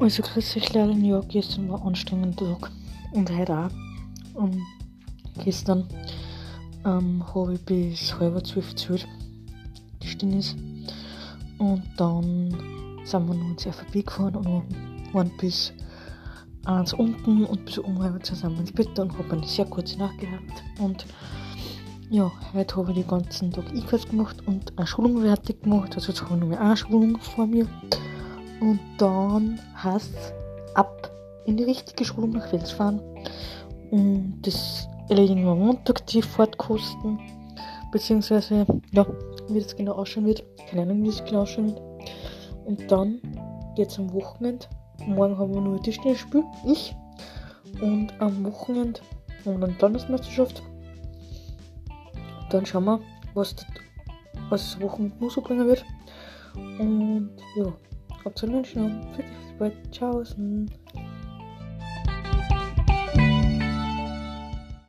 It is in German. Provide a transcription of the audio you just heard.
Also grüß euch leider, ja, gestern war ein anstrengender Tag und heute auch. Um, gestern ähm, habe ich bis halb zwölf gezählt, die Stinnis. Und dann sind wir noch ins FAB gefahren und waren bis eins unten und bis um halb zusammen ins Bett und habe eine sehr kurze Nacht gehabt. Und ja, heute habe ich den ganzen Tag E-Kurs gemacht und eine Schulung fertig gemacht. Also jetzt habe ich noch eine Schulung vor mir. Und dann heißt ab in die richtige Schulung nach Wels fahren. Und das erledigen wir am Montag die Fahrtkosten. Beziehungsweise, ja, wie das genau ausschauen wird. Keine Ahnung, wie das genau ausschauen wird. Und dann es am Wochenende. Morgen haben wir nur Tischtennisspiel, ich. Und am Wochenende haben wir dann Landesmeisterschaft. Dann schauen wir, was das, was das Wochenende nur so bringen wird. Und ja, habt einen schönen. Bis bald. Ciao.